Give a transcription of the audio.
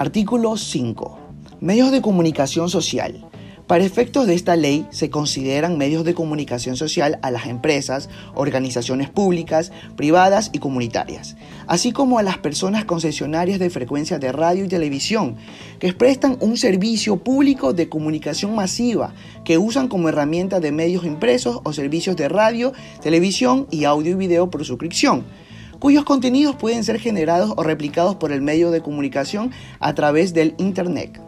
Artículo 5. Medios de comunicación social. Para efectos de esta ley se consideran medios de comunicación social a las empresas, organizaciones públicas, privadas y comunitarias, así como a las personas concesionarias de frecuencias de radio y televisión, que prestan un servicio público de comunicación masiva, que usan como herramienta de medios impresos o servicios de radio, televisión y audio y video por suscripción cuyos contenidos pueden ser generados o replicados por el medio de comunicación a través del Internet.